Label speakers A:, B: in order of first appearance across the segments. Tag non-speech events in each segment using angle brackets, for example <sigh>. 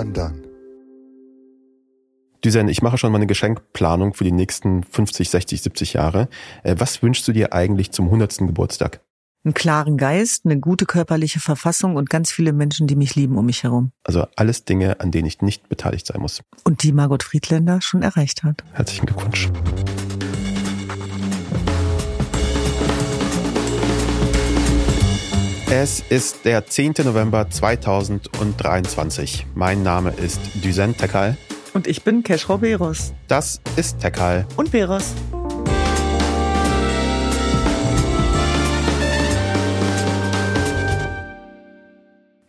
A: undone.
B: Düsen, ich mache schon meine Geschenkplanung für die nächsten 50, 60, 70 Jahre. Äh, was wünschst du dir eigentlich zum 100. Geburtstag?
C: Einen klaren Geist, eine gute körperliche Verfassung und ganz viele Menschen, die mich lieben um mich herum.
B: Also alles Dinge, an denen ich nicht beteiligt sein muss.
C: Und die Margot Friedländer schon erreicht hat.
B: Herzlichen Glückwunsch. Es ist der 10. November 2023. Mein Name ist Düsen Tekal.
C: Und ich bin Keschrau Beros.
B: Das ist Tekal.
C: Und Beros.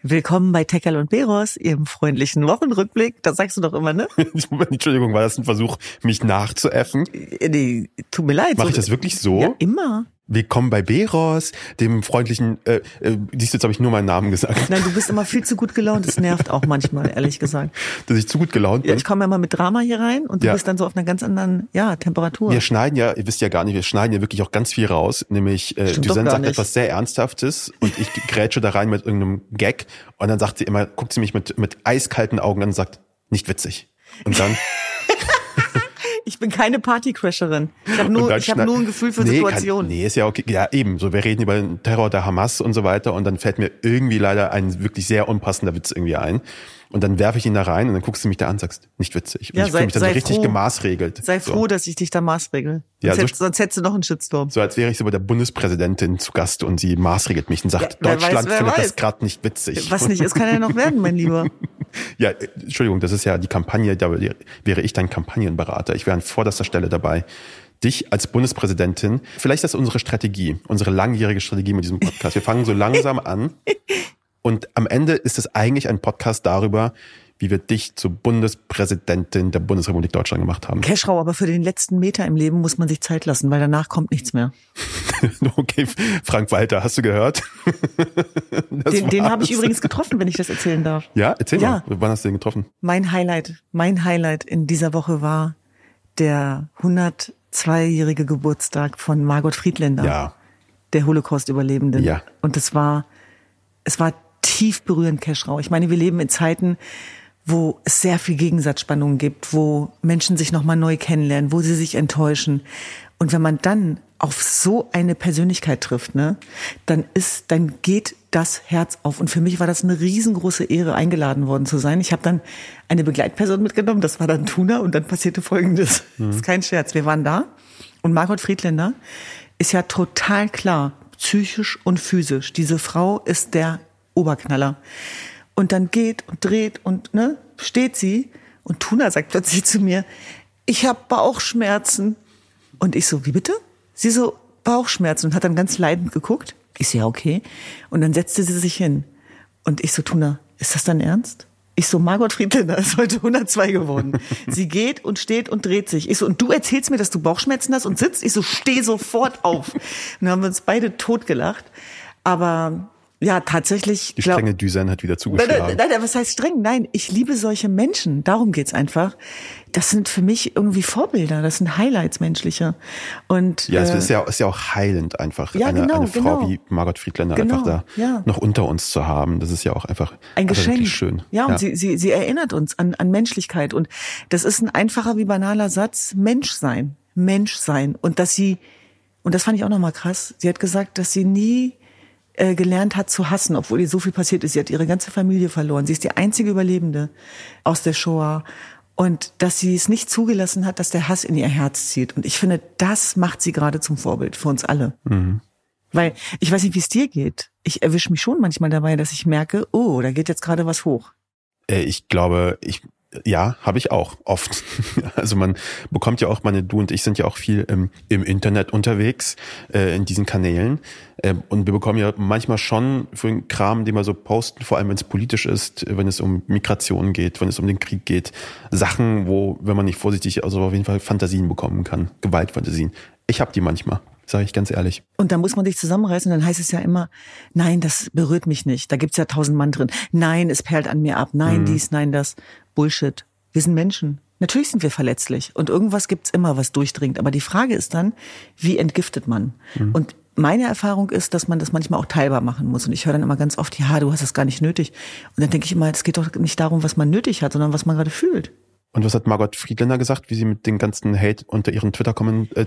C: Willkommen bei Tekal und Beros, Ihrem freundlichen Wochenrückblick. Das sagst du doch immer, ne? <laughs>
B: Entschuldigung, war das ein Versuch, mich nachzuäffen?
C: Äh, Nee, tut mir leid.
B: Mache ich das wirklich so?
C: Ja, immer.
B: Willkommen bei Beros, dem freundlichen, äh, äh, siehst du, jetzt habe ich nur meinen Namen gesagt,
C: Nein, du bist immer viel zu gut gelaunt. Das nervt auch manchmal, ehrlich gesagt. <laughs>
B: dass ich zu gut gelaunt
C: Ja,
B: bin.
C: ich komme ja mal mit Drama hier rein und du
B: Ja.
C: bist dann so auf einer ganz anderen, ja, Temperatur.
B: Wir schneiden ja, ihr wisst ja gar nicht, wir schneiden ja wirklich auch ganz viel raus. Nämlich, äh,
C: gar
B: sagt
C: nicht.
B: etwas sehr Ernsthaftes und ich grätsche da rein mit irgendeinem Gag und dann sagt sie immer, guckt sie mich mit, mit eiskalten Augen an und sagt, nicht witzig. Und dann, <laughs>
C: Ich bin keine Partycrasherin. Ich habe nur, ich
B: schneid-
C: nur ein Gefühl für
B: nee,
C: Situationen.
B: Kann, nee, ist ja okay. Ja, eben. So, wir reden über den Terror der Hamas und so weiter und dann fällt mir irgendwie leider ein wirklich sehr unpassender Witz irgendwie ein. Und dann werfe ich ihn da rein und dann guckst du mich da an und sagst, nicht witzig. Und
C: Ja,
B: ich fühle mich dann so richtig
C: froh.
B: gemaßregelt.
C: Sei
B: so.
C: froh, dass ich dich da maßregel.
B: Ja,
C: sonst,
B: so-
C: hättest, sonst hättest du noch einen Shitstorm.
B: So als wäre ich so bei der Bundespräsidentin zu Gast und sie maßregelt mich und sagt,
C: Ja,
B: Deutschland
C: weiß,
B: findet
C: weiß.
B: das gerade nicht witzig.
C: Was nicht ist, kann ja noch werden, mein Lieber. <laughs>
B: Ja, äh, Entschuldigung, das ist ja die Kampagne, da wäre ich dein Kampagnenberater. Ich wäre an vorderster Stelle dabei. Dich als Bundespräsidentin, vielleicht ist das unsere Strategie, unsere langjährige Strategie mit diesem Podcast. Wir fangen so langsam an <laughs> und am Ende ist es eigentlich ein Podcast darüber, wie wir dich zur Bundespräsidentin der Bundesrepublik Deutschland gemacht haben.
C: Cashrow, aber für den letzten Meter im Leben muss man sich Zeit lassen, weil danach kommt nichts mehr. <laughs>
B: Okay, Frank Walter, hast du gehört? <laughs>
C: Den, den habe ich übrigens getroffen, wenn ich das erzählen darf.
B: Ja, erzähl
C: Ja.
B: mal. Wann hast du den getroffen?
C: Mein Highlight, mein Highlight in dieser Woche war der 102-jährige Geburtstag von Margot Friedländer,
B: Ja.
C: der Holocaust-Überlebenden.
B: Ja.
C: Und es war, es war tief berührend, Keschrau. Ich meine, wir leben in Zeiten, wo es sehr viel Gegensatzspannungen gibt, wo Menschen sich nochmal neu kennenlernen, wo sie sich enttäuschen. Und wenn man dann auf so eine Persönlichkeit trifft, ne, dann ist, dann geht das Herz auf. Und für mich war das eine riesengroße Ehre, eingeladen worden zu sein. Ich habe dann eine Begleitperson mitgenommen, das war dann Tuna, und dann passierte Folgendes. Das <laughs> ist kein Scherz. Wir waren da und Margot Friedländer ist ja total klar, psychisch und physisch. Diese Frau ist der Oberknaller. Und dann geht und dreht und ne, steht sie und Tuna sagt plötzlich zu mir, ich habe Bauchschmerzen. Und ich so, wie bitte? Sie so, Bauchschmerzen und hat dann ganz leidend geguckt. Ich so, ja, okay. Und dann setzte sie sich hin. Und ich so, Tuna, ist das dein Ernst? Ich so, Margot Friedländer <laughs> ist heute 102 geworden. Sie geht und steht und dreht sich. Ich so, und du erzählst mir, dass du Bauchschmerzen hast und sitzt? Ich so, steh sofort auf. Und dann haben wir uns beide totgelacht. Aber ja, tatsächlich.
B: Die strenge Düsen hat wieder
C: Nein,
B: zugeschlagen.
C: nein, nein, was heißt streng? Nein, ich liebe solche Menschen. Darum geht's einfach. Das sind für mich irgendwie Vorbilder. Das sind Highlights menschliche. Und
B: Ja, es
C: äh,
B: ist ja, ist ja auch heilend einfach,
C: Ja,
B: eine,
C: genau,
B: eine Frau
C: genau.
B: wie Margot Friedländer
C: Genau,
B: einfach da
C: ja.
B: noch unter uns zu haben. Das ist ja auch einfach
C: ein Geschenk.
B: schön.
C: Ja, und Sie, sie, sie erinnert uns an, an Menschlichkeit. Und das ist ein einfacher wie banaler Satz. Mensch sein. Mensch sein. Und dass sie, und das fand ich auch nochmal krass, sie hat gesagt, dass sie nie äh, gelernt hat zu hassen, obwohl ihr so viel passiert ist. Sie hat ihre ganze Familie verloren. Sie ist die einzige Überlebende aus der Shoah. Und dass sie es nicht zugelassen hat, dass der Hass in ihr Herz zieht. Und ich finde, das macht sie gerade zum Vorbild für uns alle. Weil ich weiß nicht, wie es dir geht. Ich erwische mich schon manchmal dabei, dass ich merke, oh, da geht jetzt gerade was hoch.
B: Äh, Ich glaube, ich ja, habe ich auch oft. <laughs> Also man bekommt ja auch, meine du und ich sind ja auch viel im, im Internet unterwegs, äh, in diesen Kanälen. Ähm, und wir bekommen ja manchmal schon für den Kram, den wir so posten, vor allem wenn es politisch ist, wenn es um Migration geht, wenn es um den Krieg geht, Sachen, wo, wenn man nicht vorsichtig, also auf jeden Fall Fantasien bekommen kann, Gewaltfantasien. Ich habe die manchmal, sage ich ganz ehrlich.
C: Und da muss man sich zusammenreißen, dann heißt es ja immer, nein, das berührt mich nicht. Da gibt's ja tausend Mann drin. Nein, es perlt an mir ab. Nein, dies, nein, das. Bullshit. Wir sind Menschen. Natürlich sind wir verletzlich und irgendwas gibt's immer, was durchdringt. Aber die Frage ist dann, wie entgiftet man? Und meine Erfahrung ist, dass man das manchmal auch teilbar machen muss. Und ich höre dann immer ganz oft, ja, du hast das gar nicht nötig. Und dann denke ich immer, es geht doch nicht darum, was man nötig hat, sondern was man gerade fühlt.
B: Und was hat Margot Friedländer gesagt, wie sie mit den ganzen Hate unter ihren Twitter kommen, äh,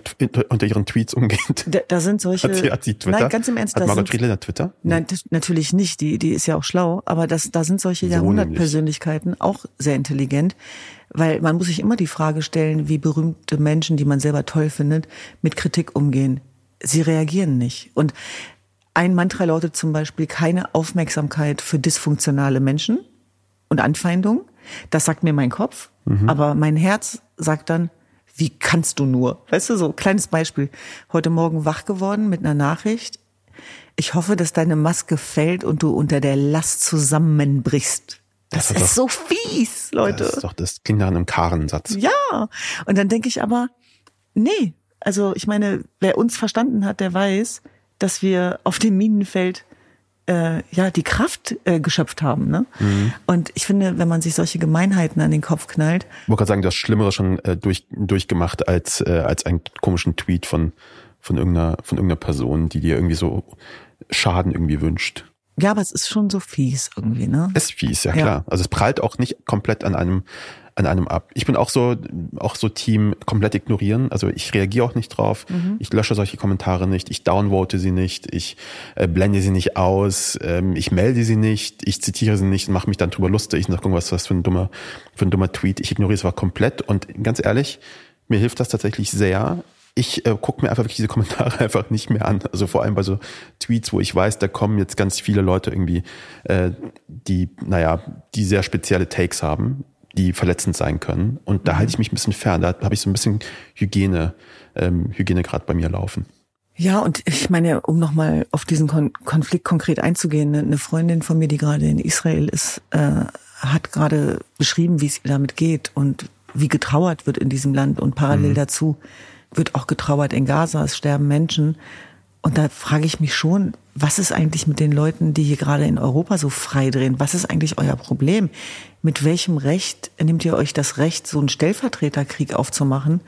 B: unter ihren Tweets umgeht?
C: Da, da sind solche.
B: Hat sie, hat sie Twitter?
C: Nein, ganz im Ernst.
B: Hat Margot
C: sind,
B: Friedländer Twitter?
C: Nein, das, natürlich nicht. Die, die ist ja auch schlau. Aber das, da sind solche
B: So
C: Jahrhundertpersönlichkeiten auch sehr intelligent. Weil man muss sich immer die Frage stellen, wie berühmte Menschen, die man selber toll findet, mit Kritik umgehen. Sie reagieren nicht. Und ein Mantra lautet zum Beispiel keine Aufmerksamkeit für dysfunktionale Menschen und Anfeindung. Das sagt mir mein Kopf. Aber mein Herz sagt dann, wie kannst du nur? Weißt du, so kleines Beispiel. Heute Morgen wach geworden mit einer Nachricht. Ich hoffe, dass deine Maske fällt und du unter der Last zusammenbrichst. Das,
B: Das ist
C: ist so fies, Leute.
B: Das, ist doch, das klingt nach einem Karensatz.
C: Ja. Und dann denke ich aber, nee. Also ich meine, wer uns verstanden hat, der weiß, dass wir auf dem Minenfeld äh, ja die Kraft äh, geschöpft haben. Ne? Und ich finde, wenn man sich solche Gemeinheiten an den Kopf knallt,
B: Ich wollte gerade sagen, du hast Schlimmeres schon äh, durch, durchgemacht als, äh, als einen komischen Tweet von, von, irgendeiner, von irgendeiner Person, die dir irgendwie so Schaden irgendwie wünscht.
C: ja, aber es ist schon so fies irgendwie, ne?
B: Ist fies, ja
C: Ja.
B: klar. Also es prallt auch nicht komplett an einem an einem ab. Ich bin auch so auch so Team komplett ignorieren. Also ich reagiere auch nicht drauf. Ich lösche solche Kommentare nicht. Ich downvote sie nicht. Ich äh, blende sie nicht aus. Ähm, ich melde sie nicht. Ich zitiere sie nicht und mache mich dann drüber lustig. Ich sage irgendwas, was für ein dummer für ein dummer Tweet. Ich ignoriere es aber komplett. Und ganz ehrlich, mir hilft das tatsächlich sehr. Ich äh, gucke mir einfach wirklich diese <laughs> Kommentare einfach nicht mehr an. Also vor allem bei so Tweets, wo ich weiß, da kommen jetzt ganz viele Leute irgendwie, äh, die, naja, die sehr spezielle Takes haben, die verletzend sein können. Und da halte ich mich ein bisschen fern. Da habe ich so ein bisschen Hygiene, ähm, Hygiene gerade bei mir laufen.
C: Ja, und ich meine, um nochmal auf diesen Kon Konflikt konkret einzugehen, ne, eine Freundin von mir, die gerade in Israel ist, äh, hat gerade beschrieben, wie es ihr damit geht und wie getrauert wird in diesem Land. Und parallel dazu wird auch getrauert in Gaza, es sterben Menschen. Und da frage ich mich schon, was ist eigentlich mit den Leuten, die hier gerade in Europa so frei drehen? Was ist eigentlich euer Problem? Mit welchem Recht nehmt ihr euch das Recht, so einen Stellvertreterkrieg aufzumachen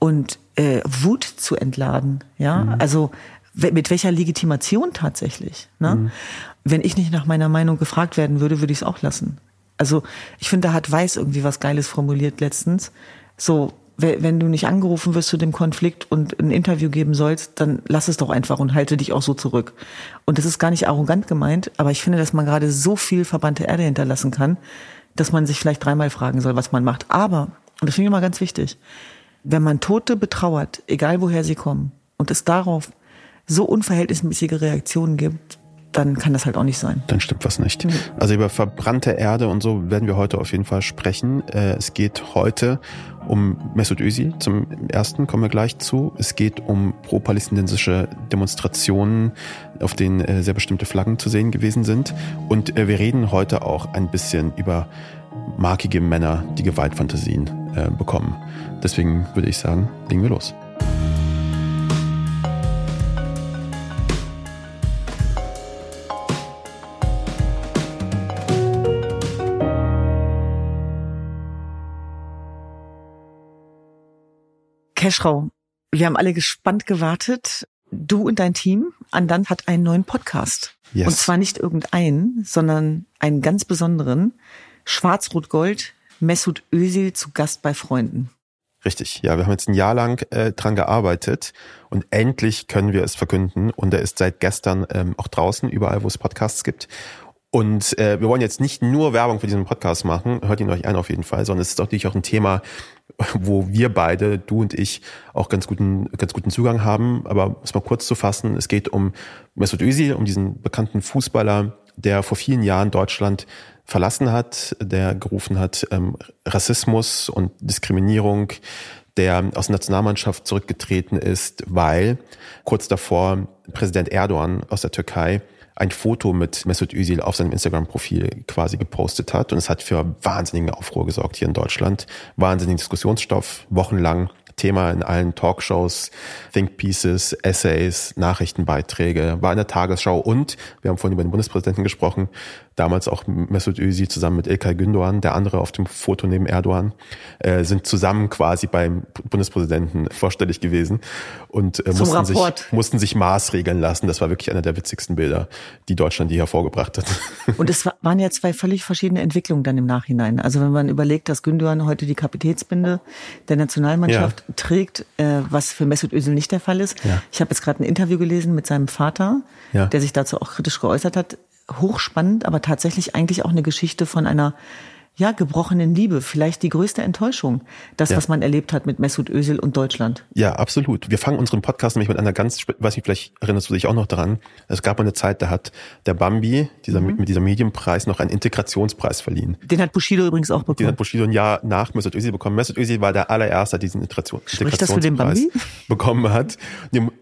C: und äh, Wut zu entladen? Ja, also we- mit welcher Legitimation tatsächlich? Ne? Wenn ich nicht nach meiner Meinung gefragt werden würde, würde ich es auch lassen. Also ich finde, da hat Weiß irgendwie was Geiles formuliert letztens. So, we- wenn du nicht angerufen wirst zu dem Konflikt und ein Interview geben sollst, dann lass es doch einfach und halte dich auch so zurück. Und das ist gar nicht arrogant gemeint, aber ich finde, dass man gerade so viel verbrannte Erde hinterlassen kann, dass man sich vielleicht dreimal fragen soll, was man macht. Aber, und das finde ich immer ganz wichtig, wenn man Tote betrauert, egal woher sie kommen, und es darauf so unverhältnismäßige Reaktionen gibt, dann kann das halt auch nicht sein.
B: Dann stimmt was nicht. Also über verbrannte Erde und so werden wir heute auf jeden Fall sprechen. Äh, Es geht heute um Mesut Özil. Zum ersten kommen wir gleich zu. Es geht um pro-palästinensische Demonstrationen, auf denen äh, sehr bestimmte Flaggen zu sehen gewesen sind. Und äh, wir reden heute auch ein bisschen über markige Männer, die Gewaltfantasien bekommen. Deswegen würde ich sagen, legen wir los.
C: Keschrau, wir haben alle gespannt gewartet. Du und dein Team, Andan hat einen neuen Podcast.
B: Yes.
C: Und zwar nicht irgendeinen, sondern einen ganz besonderen. Schwarz-Rot-Gold, Mesut Özil zu Gast bei Freunden.
B: Richtig, ja, wir haben jetzt ein Jahr lang äh, dran gearbeitet und endlich können wir es verkünden. Und er ist seit gestern ähm, auch draußen, überall, wo es Podcasts gibt. Und äh, wir wollen jetzt nicht nur Werbung für diesen Podcast machen, hört ihn euch ein auf jeden Fall, sondern es ist natürlich auch ein Thema, wo wir beide, du und ich, auch ganz guten, ganz guten Zugang haben. Aber um es mal kurz zu fassen, es geht um Mesut Özil, um diesen bekannten Fußballer, der vor vielen Jahren Deutschland verlassen hat, der gerufen hat, ähm, Rassismus und Diskriminierung, der aus der Nationalmannschaft zurückgetreten ist, weil kurz davor Präsident Erdogan aus der Türkei ein Foto mit Mesut Özil auf seinem Instagram-Profil quasi gepostet hat. Und es hat für wahnsinnigen Aufruhr gesorgt hier in Deutschland. Wahnsinnigen Diskussionsstoff, wochenlang Thema in allen Talkshows, Think Pieces, Essays, Nachrichtenbeiträge, war in der Tagesschau und wir haben vorhin über den Bundespräsidenten gesprochen, damals auch Mesut Özil zusammen mit Ilkay Gündoğan, der andere auf dem Foto neben Erdogan, äh, sind zusammen quasi beim Bundespräsidenten vorstellig gewesen und äh, mussten, sich, mussten sich maßregeln lassen. Das war wirklich einer der witzigsten Bilder, die Deutschland je hervorgebracht hat. <laughs>
C: Und es waren ja zwei völlig verschiedene Entwicklungen dann im Nachhinein. Also wenn man überlegt, dass Gündoğan heute die Kapitätsbinde der Nationalmannschaft ja. trägt, äh, was für Mesut Özil nicht der Fall ist. Ja. Ich habe jetzt gerade ein Interview gelesen mit seinem Vater, ja. der sich dazu auch kritisch geäußert hat hochspannend, aber tatsächlich eigentlich auch eine Geschichte von einer ja, gebrochenen Liebe, vielleicht die größte Enttäuschung, das, ja. was man erlebt hat mit Mesut Özil und Deutschland.
B: Ja, absolut. Wir fangen unseren Podcast nämlich mit einer ganz, weiß nicht, vielleicht erinnerst du dich auch noch daran. Es gab eine Zeit, da hat der Bambi, dieser, mhm. mit dieser Medienpreis, noch einen Integrationspreis verliehen.
C: Den hat Bushido übrigens auch bekommen.
B: Den hat Bushido ein Jahr nach Mesut Özil bekommen. Mesut Özil war der allererste, der diesen Integration,
C: Spricht das für den Bambi?
B: bekommen hat.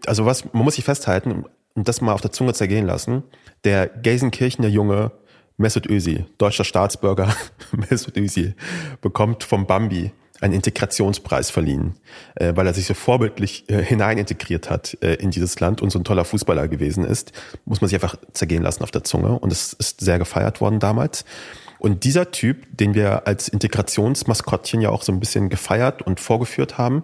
B: Also was, man muss sich festhalten, und das mal auf der Zunge zergehen lassen. Der Gelsenkirchener Junge Mesut Özil, deutscher Staatsbürger <laughs> Mesut Özil, bekommt vom Bambi einen Integrationspreis verliehen, äh, weil er sich so vorbildlich äh, hineinintegriert hat äh, in dieses Land und so ein toller Fußballer gewesen ist. Muss man sich einfach zergehen lassen auf der Zunge. Und es ist sehr gefeiert worden damals. Und dieser Typ, den wir als Integrationsmaskottchen ja auch so ein bisschen gefeiert und vorgeführt haben,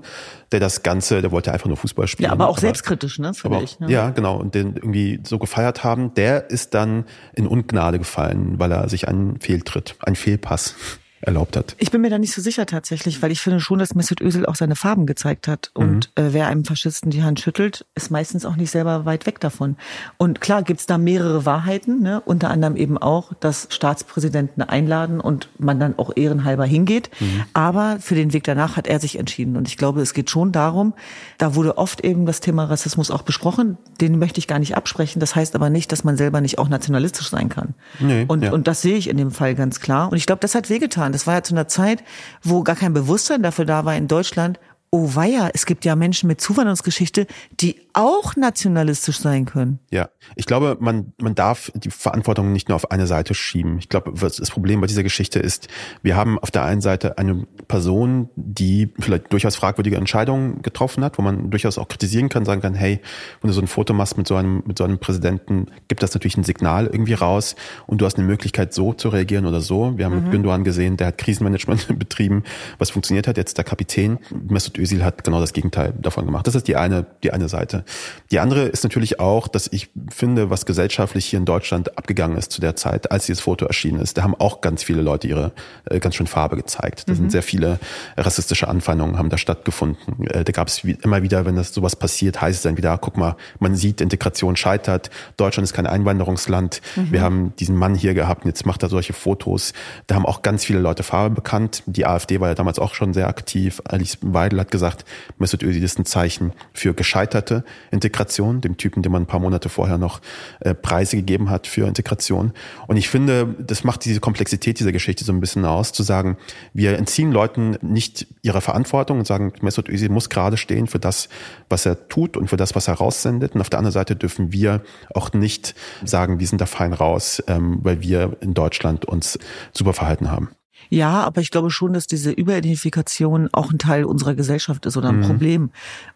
B: der das Ganze, der wollte einfach nur Fußball spielen.
C: Ja, aber auch aber, selbstkritisch, ne?
B: Aber, ich, ne? Ja, genau. Und den irgendwie so gefeiert haben, der ist dann in Ungnade gefallen, weil er sich einen Fehltritt, einen Fehlpass erlaubt hat.
C: Ich bin mir da nicht so sicher tatsächlich, weil ich finde schon, dass Mesut Özil auch seine Farben gezeigt hat. Und mhm. äh, wer einem Faschisten die Hand schüttelt, ist meistens auch nicht selber weit weg davon. Und klar gibt's da mehrere Wahrheiten, ne? unter anderem eben auch, dass Staatspräsidenten einladen und man dann auch ehrenhalber hingeht. Mhm. Aber für den Weg danach hat er sich entschieden. Und ich glaube, es geht schon darum, da wurde oft eben das Thema Rassismus auch besprochen. Den möchte ich gar nicht absprechen. Das heißt aber nicht, dass man selber nicht auch nationalistisch sein kann. Nee, und, ja. und das sehe ich in dem Fall ganz klar. Und ich glaube, das hat wehgetan waren. Das war ja zu einer Zeit, wo gar kein Bewusstsein dafür da war in Deutschland, oh weia, es gibt ja Menschen mit Zuwanderungsgeschichte, die auch nationalistisch sein können.
B: Ja, ich glaube, man, man darf die Verantwortung nicht nur auf eine Seite schieben. Ich glaube, das Problem bei dieser Geschichte ist, wir haben auf der einen Seite eine Person, die vielleicht durchaus fragwürdige Entscheidungen getroffen hat, wo man durchaus auch kritisieren kann, sagen kann, hey, wenn du so ein Foto machst mit so einem, mit so einem Präsidenten, gibt das natürlich ein Signal irgendwie raus und du hast eine Möglichkeit, so zu reagieren oder so. Wir haben mhm. mit Gündogan gesehen, der hat Krisenmanagement <laughs> betrieben, was funktioniert hat, jetzt der Kapitän. Mesut Özil hat genau das Gegenteil davon gemacht. Das ist die eine, die eine Seite. Die andere ist natürlich auch, dass ich finde, was gesellschaftlich hier in Deutschland abgegangen ist zu der Zeit, als dieses Foto erschienen ist. Da haben auch ganz viele Leute ihre äh, ganz schön Farbe gezeigt. Da mhm. sind sehr viele rassistische Anfeindungen haben da stattgefunden. Äh, da gab es immer wieder, wenn das sowas passiert, heißt es dann wieder, guck mal, man sieht, Integration scheitert. Deutschland ist kein Einwanderungsland. Mhm. Wir haben diesen Mann hier gehabt und jetzt macht er solche Fotos. Da haben auch ganz viele Leute Farbe bekannt. Die AfD war ja damals auch schon sehr aktiv. Alice Weidel hat gesagt, Mesut Özil ist ein Zeichen für gescheiterte Integration, dem Typen, dem man ein paar Monate vorher noch äh, Preise gegeben hat für Integration. Und ich finde, das macht diese Komplexität dieser Geschichte so ein bisschen aus, zu sagen, wir entziehen Leuten nicht ihre Verantwortung und sagen, Mesut Özil muss gerade stehen für das, was er tut und für das, was er raussendet. Und auf der anderen Seite dürfen wir auch nicht sagen, wir sind da fein raus, ähm, weil wir in Deutschland uns super verhalten haben.
C: Ja, aber ich glaube schon, dass diese Überidentifikation auch ein Teil unserer Gesellschaft ist oder ein mhm. Problem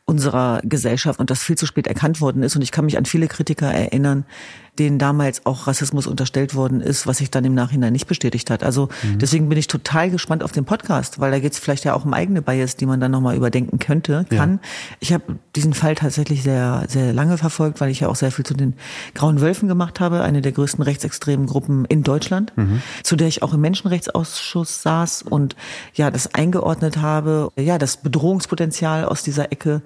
C: unserer Gesellschaft und das viel zu spät erkannt worden ist. Und ich kann mich an viele Kritiker erinnern, denen damals auch Rassismus unterstellt worden ist, was sich dann im Nachhinein nicht bestätigt hat. Also mhm. deswegen bin ich total gespannt auf den Podcast, weil da geht es vielleicht ja auch um eigene Bias, die man dann nochmal überdenken könnte, kann. Ja. Ich habe diesen Fall tatsächlich sehr, sehr lange verfolgt, weil ich ja auch sehr viel zu den Grauen Wölfen gemacht habe, eine der größten rechtsextremen Gruppen in Deutschland, mhm. zu der ich auch im Menschenrechtsausschuss saß und ja, das eingeordnet habe, ja, das Bedrohungspotenzial aus dieser Ecke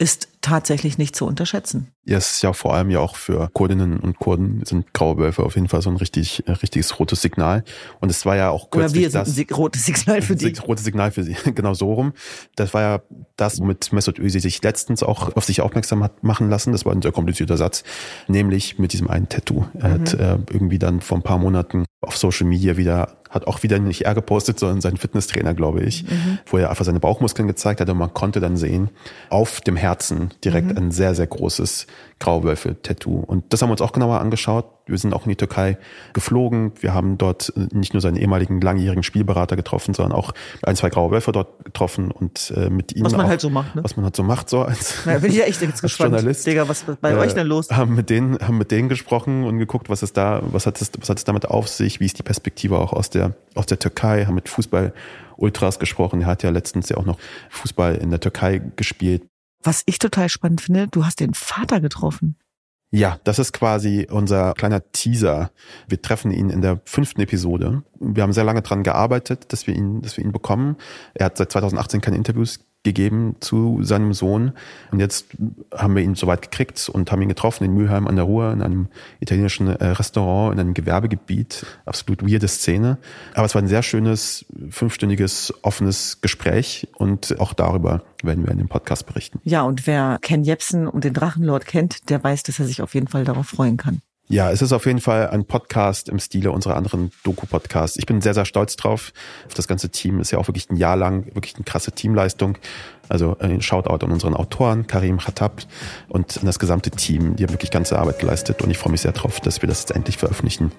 C: ist tatsächlich nicht zu unterschätzen.
B: Ja, es ist ja vor allem ja auch für Kurdinnen und Kurden sind graue Wölfe auf jeden Fall so ein richtig, äh, richtiges rotes Signal. Und es war ja auch
C: kürzlich Oder wir das sind ein rotes Signal für die.
B: Rotes Signal für sie, <laughs> genau so rum. Das war ja das, womit Mesut Özil sich letztens auch auf sich aufmerksam hat machen lassen. Das war ein sehr komplizierter Satz, nämlich mit diesem einen Tattoo. Er mhm. hat äh, irgendwie dann vor ein paar Monaten auf Social Media wieder hat auch wieder nicht er gepostet, sondern sein Fitnesstrainer, glaube ich, mhm. wo er einfach seine Bauchmuskeln gezeigt hat und man konnte dann sehen, auf dem Herz Herzen direkt mhm. ein sehr, sehr großes Grauwölfe-Tattoo. Und das haben wir uns auch genauer angeschaut. Wir sind auch in die Türkei geflogen. Wir haben dort nicht nur seinen ehemaligen langjährigen Spielberater getroffen, sondern auch ein, zwei graue Wölfe dort getroffen und äh, mit ihnen.
C: Was man
B: auch,
C: halt so macht, ne?
B: Was man halt so macht, so als,
C: Na, bin ich ja echt jetzt <laughs> gespannt.
B: Journalist.
C: Digga, was ist bei äh, euch denn los?
B: Haben mit denen, haben mit denen gesprochen und geguckt, was ist da, was hat es, was hat es damit auf sich, wie ist die Perspektive auch aus der, aus der Türkei, haben mit Fußball Ultras gesprochen. Er hat ja letztens ja auch noch Fußball in der Türkei gespielt.
C: Was ich total spannend finde, du hast den Vater getroffen.
B: Ja, das ist quasi unser kleiner Teaser. Wir treffen ihn in der fünften Episode. Wir haben sehr lange dran gearbeitet, dass wir ihn, dass wir ihn bekommen. Er hat seit 2018 keine Interviews gegeben zu seinem Sohn. Und jetzt haben wir ihn soweit gekriegt und haben ihn getroffen in Mülheim an der Ruhr, in einem italienischen äh, Restaurant, in einem Gewerbegebiet. Absolut weirde Szene. Aber es war ein sehr schönes, fünfstündiges, offenes Gespräch und auch darüber werden wir in dem Podcast berichten.
C: Ja, und wer Ken Jebsen und den Drachenlord kennt, der weiß, dass er sich auf jeden Fall darauf freuen kann.
B: Ja, es ist auf jeden Fall ein Podcast im Stile unserer anderen Doku-Podcasts. Ich bin sehr, sehr stolz drauf. Auf das ganze Team ist ja auch wirklich ein Jahr lang wirklich eine krasse Teamleistung. Also ein Shoutout an unseren Autoren, Karim Khattab und an das gesamte Team. Die haben wirklich ganze Arbeit geleistet und ich freue mich sehr drauf, dass wir das jetzt endlich veröffentlichen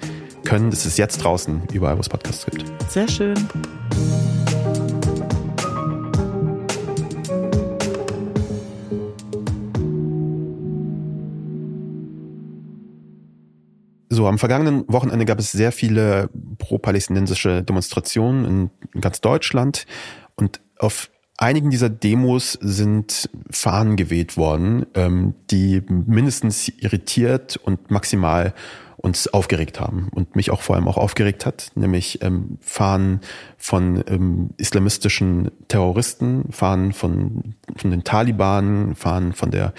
B: können. Das ist jetzt draußen, überall, wo es Podcasts gibt.
C: Sehr schön.
B: So, am vergangenen Wochenende gab es sehr viele pro-palästinensische Demonstrationen in ganz Deutschland. Und auf einigen dieser Demos sind Fahnen geweht worden, ähm, die mindestens irritiert und maximal uns aufgeregt haben und mich auch vor allem auch aufgeregt hat, nämlich ähm, Fahnen von ähm, islamistischen Terroristen, Fahnen von, von den Taliban, Fahnen von der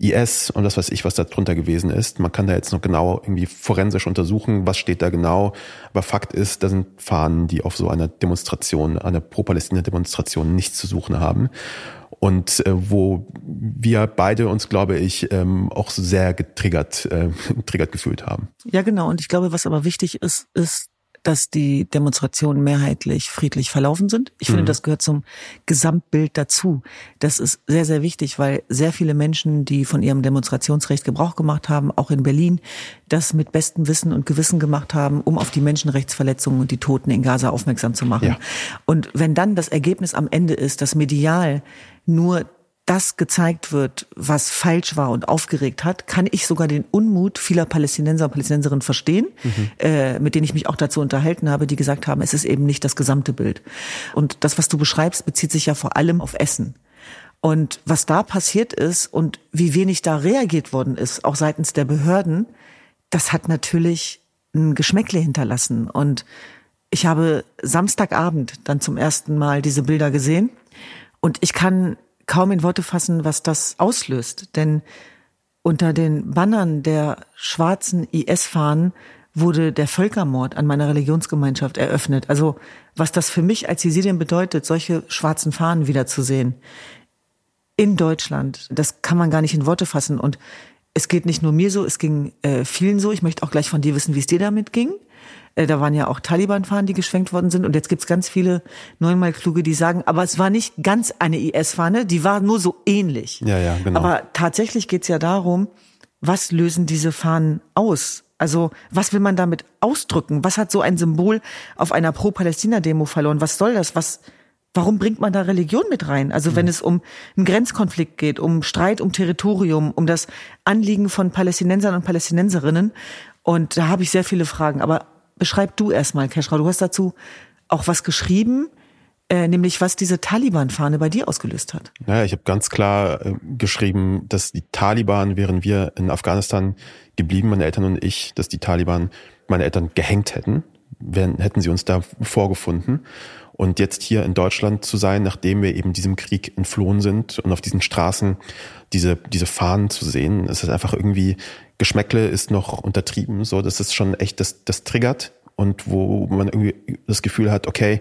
B: IS und das weiß ich, was da drunter gewesen ist. Man kann da jetzt noch genau irgendwie forensisch untersuchen, was steht da genau. Aber Fakt ist, da sind Fahnen, die auf so einer Demonstration, einer Pro-Palästina-Demonstration nichts zu suchen haben. Und äh, wo wir beide uns, glaube ich, ähm, auch sehr getriggert, äh, <laughs> getriggert gefühlt haben.
C: Ja, genau. Und ich glaube, was aber wichtig ist, ist, dass die Demonstrationen mehrheitlich friedlich verlaufen sind. Ich finde, mhm. das gehört zum Gesamtbild dazu. Das ist sehr, sehr wichtig, weil sehr viele Menschen, die von ihrem Demonstrationsrecht Gebrauch gemacht haben, auch in Berlin, das mit bestem Wissen und Gewissen gemacht haben, um auf die Menschenrechtsverletzungen und die Toten in Gaza aufmerksam zu machen. Ja. Und wenn dann das Ergebnis am Ende ist, dass medial nur das gezeigt wird, was falsch war und aufgeregt hat, kann ich sogar den Unmut vieler Palästinenser und Palästinenserinnen verstehen, mhm. äh, mit denen ich mich auch dazu unterhalten habe, die gesagt haben, es ist eben nicht das gesamte Bild. Und das, was du beschreibst, bezieht sich ja vor allem auf Essen. Und was da passiert ist und wie wenig da reagiert worden ist, auch seitens der Behörden, das hat natürlich ein Geschmäckle hinterlassen. Und ich habe Samstagabend dann zum ersten Mal diese Bilder gesehen. Und ich kann kaum in Worte fassen, was das auslöst. Denn unter den Bannern der schwarzen IS-Fahnen wurde der Völkermord an meiner Religionsgemeinschaft eröffnet. Also was das für mich als Jesidin bedeutet, solche schwarzen Fahnen wiederzusehen in Deutschland, das kann man gar nicht in Worte fassen. Und es geht nicht nur mir so, es ging äh, vielen so. Ich möchte auch gleich von dir wissen, wie es dir damit ging. Äh, da waren ja auch Taliban-Fahnen, die geschwenkt worden sind. Und jetzt gibt's ganz viele Neunmal-Kluge, die sagen, aber es war nicht ganz eine IS-Fahne, die war nur so ähnlich.
B: Ja, ja, genau.
C: Aber tatsächlich geht's ja darum, was lösen diese Fahnen aus? Also was will man damit ausdrücken? Was hat so ein Symbol auf einer Pro-Palästina-Demo verloren? Was soll das? Was, warum bringt man da Religion mit rein? Also wenn es um einen Grenzkonflikt geht, um Streit um Territorium, um das Anliegen von Palästinensern und Palästinenserinnen. Und da habe ich sehr viele Fragen. Aber beschreib du erstmal, Keschra. Du hast dazu auch was geschrieben, äh, nämlich was diese Taliban-Fahne bei dir ausgelöst hat.
B: Naja, ich habe ganz klar äh, geschrieben, dass die Taliban, während wir in Afghanistan geblieben, meine Eltern und ich, dass die Taliban meine Eltern gehängt hätten, wenn, hätten sie uns da vorgefunden. Und jetzt hier in Deutschland zu sein, nachdem wir eben diesem Krieg entflohen sind und auf diesen Straßen diese, diese Fahnen zu sehen, ist es einfach irgendwie, Geschmäckle ist noch untertrieben, so, das ist schon echt, das, das triggert. Und wo man irgendwie das Gefühl hat, okay,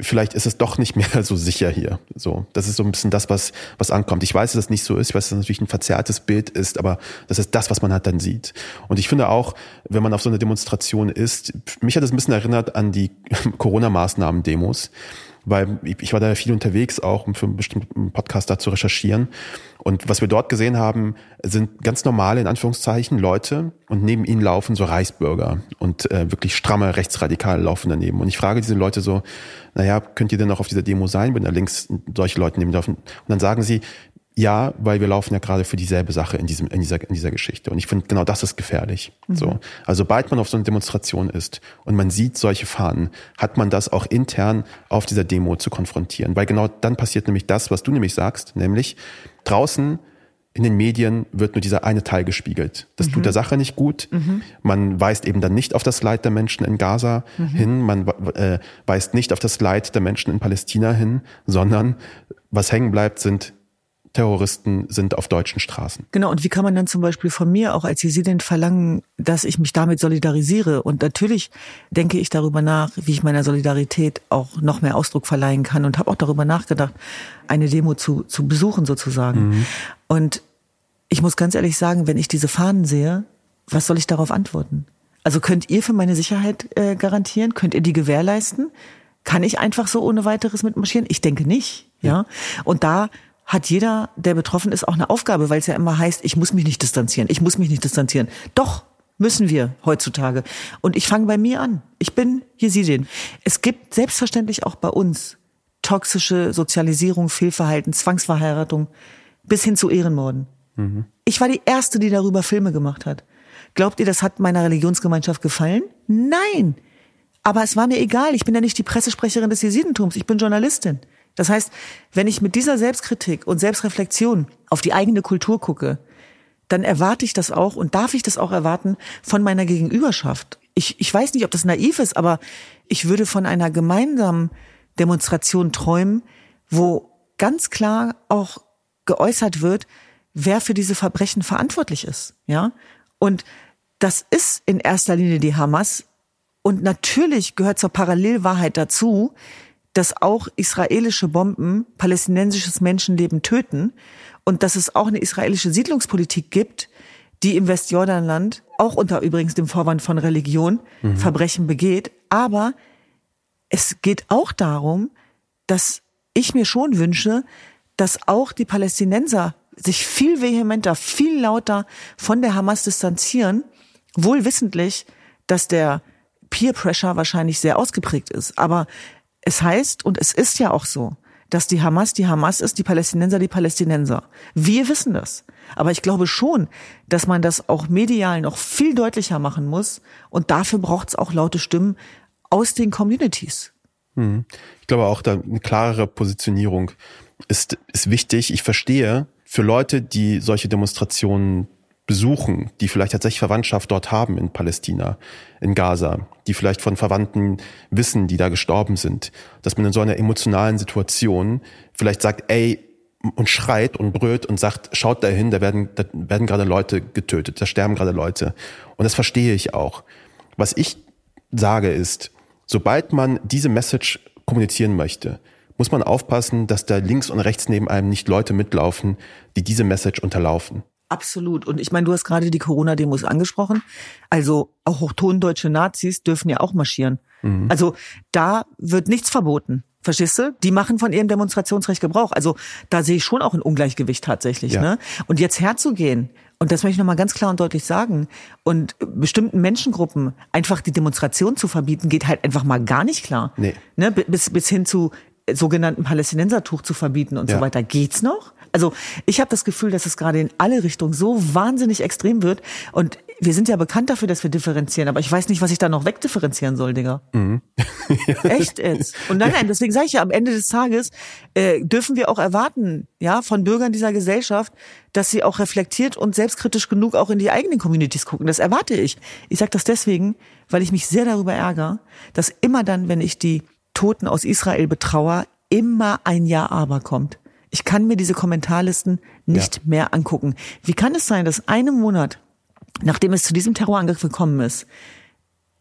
B: vielleicht ist es doch nicht mehr <laughs> so sicher hier. So, das ist so ein bisschen das, was was ankommt. Ich weiß, dass es nicht so ist. Ich weiß, dass es natürlich ein verzerrtes Bild ist, aber das ist das, was man halt dann sieht. Und ich finde auch, wenn man auf so einer Demonstration ist, mich hat es ein bisschen erinnert an die <laughs> Corona-Maßnahmen-Demos weil ich war da viel unterwegs auch, um für einen bestimmten Podcast da zu recherchieren. Und was wir dort gesehen haben, sind ganz normale, in Anführungszeichen, Leute und neben ihnen laufen so Reichsbürger und äh, wirklich stramme Rechtsradikale laufen daneben. Und ich frage diese Leute so, naja, könnt ihr denn noch auf dieser Demo sein, wenn da links solche Leute neben laufen? Und dann sagen sie, ja, weil wir laufen ja gerade für dieselbe Sache in diesem in dieser in dieser Geschichte und ich finde genau das ist gefährlich. Mhm. So, also sobald man auf so einer Demonstration ist und man sieht solche Fahnen, hat man das auch intern auf dieser Demo zu konfrontieren, weil genau dann passiert nämlich das, was du nämlich sagst, nämlich draußen in den Medien wird nur dieser eine Teil gespiegelt. Das mhm. tut der Sache nicht gut. Mhm. Man weist eben dann nicht auf das Leid der Menschen in Gaza mhm. hin, man äh, weist nicht auf das Leid der Menschen in Palästina hin, sondern was hängen bleibt, sind Terroristen sind auf deutschen Straßen.
C: Genau, und wie kann man dann zum Beispiel von mir auch als Jesidin verlangen, dass ich mich damit solidarisiere? Und natürlich denke ich darüber nach, wie ich meiner Solidarität auch noch mehr Ausdruck verleihen kann und habe auch darüber nachgedacht, eine Demo zu, zu besuchen sozusagen. Mhm. Und ich muss ganz ehrlich sagen, wenn ich diese Fahnen sehe, was soll ich darauf antworten? Also könnt ihr für meine Sicherheit äh, garantieren? Könnt ihr die gewährleisten? Kann ich einfach so ohne weiteres mitmarschieren? Ich denke nicht. Ja. Und da hat jeder, der betroffen ist, auch eine Aufgabe, weil es ja immer heißt, ich muss mich nicht distanzieren, ich muss mich nicht distanzieren. Doch, müssen wir heutzutage. Und ich fange bei mir an. Ich bin Jesidin. Es gibt selbstverständlich auch bei uns toxische Sozialisierung, Fehlverhalten, Zwangsverheiratung bis hin zu Ehrenmorden. Mhm. Ich war die Erste, die darüber Filme gemacht hat. Glaubt ihr, das hat meiner Religionsgemeinschaft gefallen? Nein. Aber es war mir egal. Ich bin ja nicht die Pressesprecherin des Jesidentums. Ich bin Journalistin. Das heißt, wenn ich mit dieser Selbstkritik und Selbstreflexion auf die eigene Kultur gucke, dann erwarte ich das auch und darf ich das auch erwarten von meiner Gegenüberschaft. Ich, ich weiß nicht, ob das naiv ist, aber ich würde von einer gemeinsamen Demonstration träumen, wo ganz klar auch geäußert wird, wer für diese Verbrechen verantwortlich ist, ja? Und das ist in erster Linie die Hamas. Und natürlich gehört zur Parallelwahrheit dazu, dass auch israelische Bomben palästinensisches Menschenleben töten und dass es auch eine israelische Siedlungspolitik gibt, die im Westjordanland auch unter übrigens dem Vorwand von Religion mhm. Verbrechen begeht. Aber es geht auch darum, dass ich mir schon wünsche, dass auch die Palästinenser sich viel vehementer, viel lauter von der Hamas distanzieren, wohl wissentlich, dass der Peer Pressure wahrscheinlich sehr ausgeprägt ist. Aber es heißt, und es ist ja auch so, dass die Hamas die Hamas ist, die Palästinenser die Palästinenser. Wir wissen das. Aber ich glaube schon, dass man das auch medial noch viel deutlicher machen muss. Und dafür braucht es auch laute Stimmen aus den Communities.
B: Hm. Ich glaube auch, da eine klarere Positionierung ist, ist wichtig. Ich verstehe, für Leute, die solche Demonstrationen besuchen, die vielleicht tatsächlich Verwandtschaft dort haben in Palästina, in Gaza, die vielleicht von Verwandten wissen, die da gestorben sind, dass man in so einer emotionalen Situation vielleicht sagt, ey, und schreit und brüllt und sagt, schaut dahin, da werden, da werden gerade Leute getötet, da sterben gerade Leute. Und das verstehe ich auch. Was ich sage ist, sobald man diese Message kommunizieren möchte, muss man aufpassen, dass da links und rechts neben einem nicht Leute mitlaufen, die diese Message unterlaufen.
C: Absolut. Und ich meine, du hast gerade die Corona-Demos angesprochen. Also auch hochtondeutsche Nazis dürfen ja auch marschieren. Mhm. Also da wird nichts verboten. Verstehst du? Die machen von ihrem Demonstrationsrecht Gebrauch. Also da sehe ich schon auch ein Ungleichgewicht tatsächlich. Ja. Ne? Und jetzt herzugehen, und das möchte ich nochmal ganz klar und deutlich sagen, und bestimmten Menschengruppen einfach die Demonstration zu verbieten, geht halt einfach mal gar nicht klar. Nee. Ne? Bis, bis hin zu sogenannten Palästinensertuch zu verbieten und ja. so weiter. Geht's noch? Also ich habe das Gefühl, dass es gerade in alle Richtungen so wahnsinnig extrem wird. Und wir sind ja bekannt dafür, dass wir differenzieren, aber ich weiß nicht, was ich da noch wegdifferenzieren soll, Digga. Mhm. <laughs> Echt jetzt? Und nein, nein, deswegen sage ich ja, am Ende des Tages äh, dürfen wir auch erwarten, ja, von Bürgern dieser Gesellschaft, dass sie auch reflektiert und selbstkritisch genug auch in die eigenen Communities gucken. Das erwarte ich. Ich sage das deswegen, weil ich mich sehr darüber ärgere, dass immer dann, wenn ich die Toten aus Israel betrauere, immer ein Ja aber kommt. Ich kann mir diese Kommentarlisten nicht ja. mehr angucken. Wie kann es sein, dass einen Monat, nachdem es zu diesem Terrorangriff gekommen ist,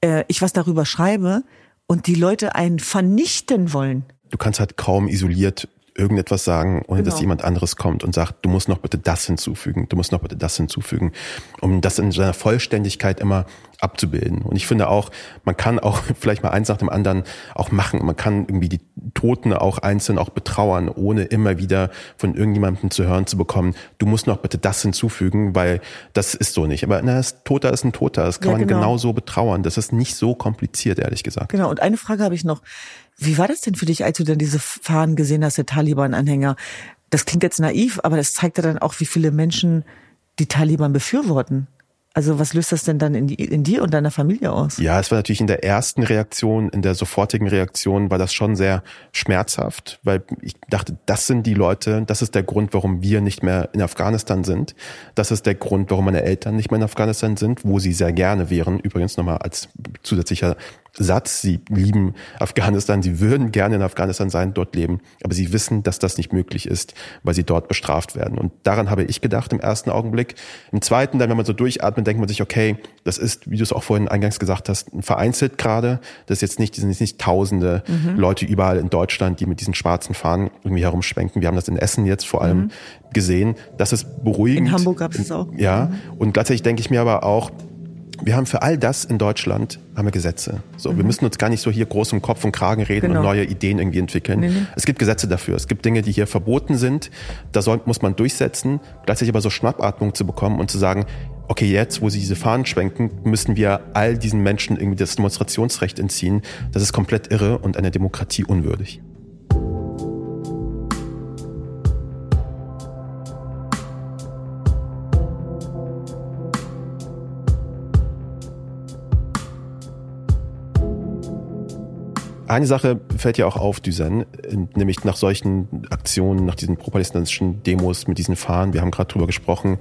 C: äh, ich was darüber schreibe und die Leute einen vernichten wollen?
B: Du kannst halt kaum isoliert irgendetwas sagen, ohne
C: Genau.
B: dass jemand anderes kommt und sagt, du musst noch bitte das hinzufügen, du musst noch bitte das hinzufügen, um das in seiner Vollständigkeit immer abzubilden. Und ich finde auch, man kann auch <laughs> vielleicht mal eins nach dem anderen auch machen. Man kann irgendwie die Toten auch einzeln auch betrauern, ohne immer wieder von irgendjemandem zu hören zu bekommen, du musst noch bitte das hinzufügen, weil das ist so nicht. Aber na, das Toter ist ein Toter, das kann
C: Ja,
B: man
C: genau.
B: genauso betrauern. Das ist nicht so kompliziert, ehrlich gesagt.
C: Genau, und eine Frage habe ich noch. Wie war das denn für dich, als du dann diese Fahnen gesehen hast, der Taliban-Anhänger? Das klingt jetzt naiv, aber das zeigt ja dann auch, wie viele Menschen die Taliban befürworten. Also was löst das denn dann in, die, in dir und deiner Familie aus?
B: Ja, es war natürlich in der ersten Reaktion, in der sofortigen Reaktion war das schon sehr schmerzhaft, weil ich dachte, das sind die Leute, das ist der Grund, warum wir nicht mehr in Afghanistan sind. Das ist der Grund, warum meine Eltern nicht mehr in Afghanistan sind, wo sie sehr gerne wären. Übrigens nochmal als zusätzlicher Satz, sie lieben Afghanistan, sie würden gerne in Afghanistan sein, dort leben, aber sie wissen, dass das nicht möglich ist, weil sie dort bestraft werden. Und daran habe ich gedacht im ersten Augenblick. Im zweiten, dann, wenn man so durchatmet, denkt man sich, okay, das ist, wie du es auch vorhin eingangs gesagt hast, vereinzelt gerade. Das ist jetzt nicht, das sind jetzt nicht tausende Leute überall in Deutschland, die mit diesen schwarzen Fahnen irgendwie herumschwenken. Wir haben das in Essen jetzt vor allem gesehen. Das ist beruhigend.
C: In Hamburg gab es es auch.
B: Ja. Und gleichzeitig denke ich mir aber auch, wir haben für all das in Deutschland haben wir Gesetze. So, wir müssen uns gar nicht so hier groß um Kopf und Kragen reden
C: Genau.
B: und neue Ideen irgendwie entwickeln.
C: Nee, nee.
B: Es gibt Gesetze dafür. Es gibt Dinge, die hier verboten sind. Da soll, muss man durchsetzen. Gleichzeitig aber so Schnappatmung zu bekommen und zu sagen, okay, jetzt, wo sie diese Fahnen schwenken, müssen wir all diesen Menschen irgendwie das Demonstrationsrecht entziehen. Das ist komplett irre und einer Demokratie unwürdig. Eine Sache fällt ja auch auf, Düsen, nämlich nach solchen Aktionen, nach diesen pro-palästinensischen Demos mit diesen Fahnen, wir haben gerade drüber gesprochen,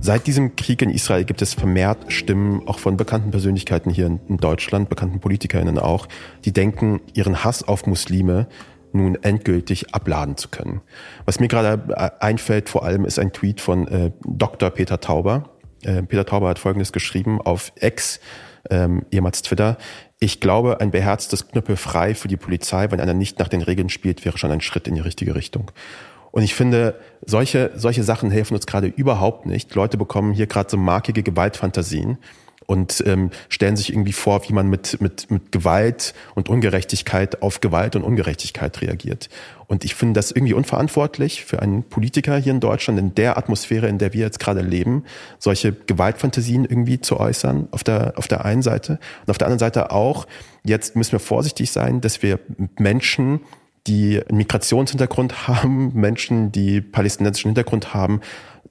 B: seit diesem Krieg in Israel gibt es vermehrt Stimmen, auch von bekannten Persönlichkeiten hier in Deutschland, bekannten PolitikerInnen auch, die denken, ihren Hass auf Muslime nun endgültig abladen zu können. Was mir gerade einfällt vor allem ist ein Tweet von äh, Dr. Peter Tauber. Äh, Peter Tauber hat Folgendes geschrieben auf X, ähm, ehemals Twitter. Ich glaube, ein beherztes Knüppel frei für die Polizei, wenn einer nicht nach den Regeln spielt, wäre schon ein Schritt in die richtige Richtung. Und ich finde, solche, solche Sachen helfen uns gerade überhaupt nicht. Leute bekommen hier gerade so markige Gewaltfantasien und ähm, stellen sich irgendwie vor, wie man mit, mit, mit Gewalt und Ungerechtigkeit auf Gewalt und Ungerechtigkeit reagiert. Und ich finde das irgendwie unverantwortlich für einen Politiker hier in Deutschland, in der Atmosphäre, in der wir jetzt gerade leben, solche Gewaltfantasien irgendwie zu äußern, auf der, auf der einen Seite. Und auf der anderen Seite auch, jetzt müssen wir vorsichtig sein, dass wir Menschen, die einen Migrationshintergrund <laughs> haben, Menschen, die palästinensischen Hintergrund haben,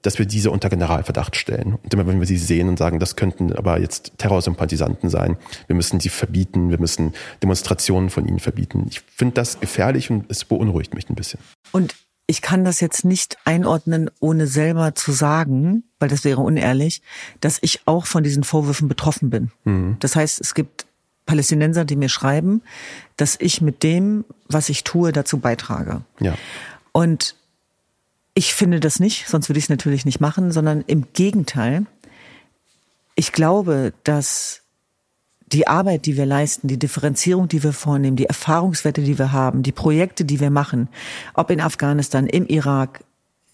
B: dass wir diese unter Generalverdacht stellen. Und immer wenn wir sie sehen und sagen, das könnten aber jetzt Terrorsympathisanten sein, wir müssen sie verbieten, wir müssen Demonstrationen von ihnen verbieten. Ich finde das gefährlich und es beunruhigt mich ein bisschen.
C: Und ich kann das jetzt nicht einordnen, ohne selber zu sagen, weil das wäre unehrlich, dass ich auch von diesen Vorwürfen betroffen bin.
B: Mhm.
C: Das heißt, es gibt Palästinenser, die mir schreiben, dass ich mit dem, was ich tue, dazu beitrage.
B: Ja.
C: Und ich finde das nicht, sonst würde ich es natürlich nicht machen, sondern im Gegenteil. Ich glaube, dass die Arbeit, die wir leisten, die Differenzierung, die wir vornehmen, die Erfahrungswerte, die wir haben, die Projekte, die wir machen, ob in Afghanistan, im Irak,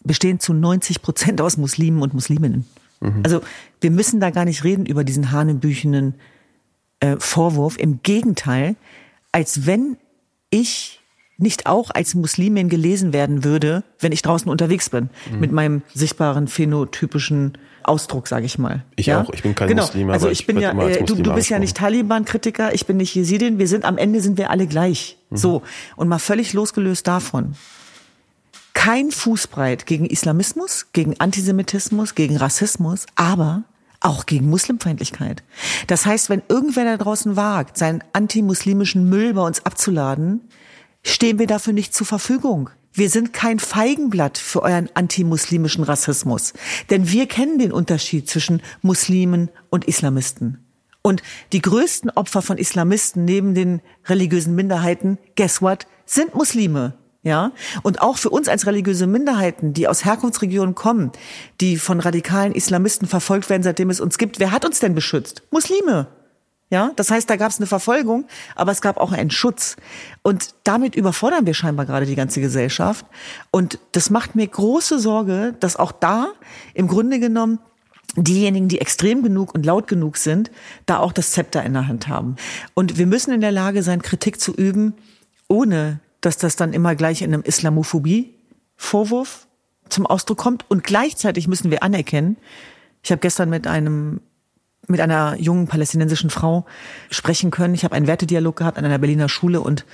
C: bestehen zu 90 Prozent aus Muslimen und Musliminnen. Also wir müssen da gar nicht reden über diesen hanebüchenen äh, Vorwurf. Im Gegenteil, als wenn ich nicht auch als Muslimin gelesen werden würde, wenn ich draußen unterwegs bin, mit meinem sichtbaren phänotypischen Ausdruck, sage ich mal.
B: Ich auch. Ich bin kein
C: genau.
B: Muslim,
C: Also ich
B: ich
C: bin ja, äh, du, du bist ja nicht Taliban-Kritiker, ich bin nicht Jesidin. Wir sind am Ende sind wir alle gleich.
B: Mhm.
C: So und mal völlig losgelöst davon. Kein Fußbreit gegen Islamismus, gegen Antisemitismus, gegen Rassismus, aber auch gegen Muslimfeindlichkeit. Das heißt, wenn irgendwer da draußen wagt, seinen antimuslimischen Müll bei uns abzuladen, stehen wir dafür nicht zur Verfügung. Wir sind kein Feigenblatt für euren antimuslimischen Rassismus. Denn wir kennen den Unterschied zwischen Muslimen und Islamisten. Und die größten Opfer von Islamisten neben den religiösen Minderheiten, guess what, sind Muslime. Ja, und auch für uns als religiöse Minderheiten, die aus Herkunftsregionen kommen, die von radikalen Islamisten verfolgt werden, seitdem es uns gibt, wer hat uns denn beschützt? Muslime. Ja, das heißt, da gab es eine Verfolgung, aber es gab auch einen Schutz. Und damit überfordern wir scheinbar gerade die ganze Gesellschaft. Und das macht mir große Sorge, dass auch da im Grunde genommen diejenigen, die extrem genug und laut genug sind, da auch das Zepter in der Hand haben. Und wir müssen in der Lage sein, Kritik zu üben, ohne dass das dann immer gleich in einem Islamophobie-Vorwurf zum Ausdruck kommt. Und gleichzeitig müssen wir anerkennen, ich habe gestern mit einem mit einer jungen palästinensischen Frau sprechen können. Ich habe einen Wertedialog gehabt an einer Berliner Schule und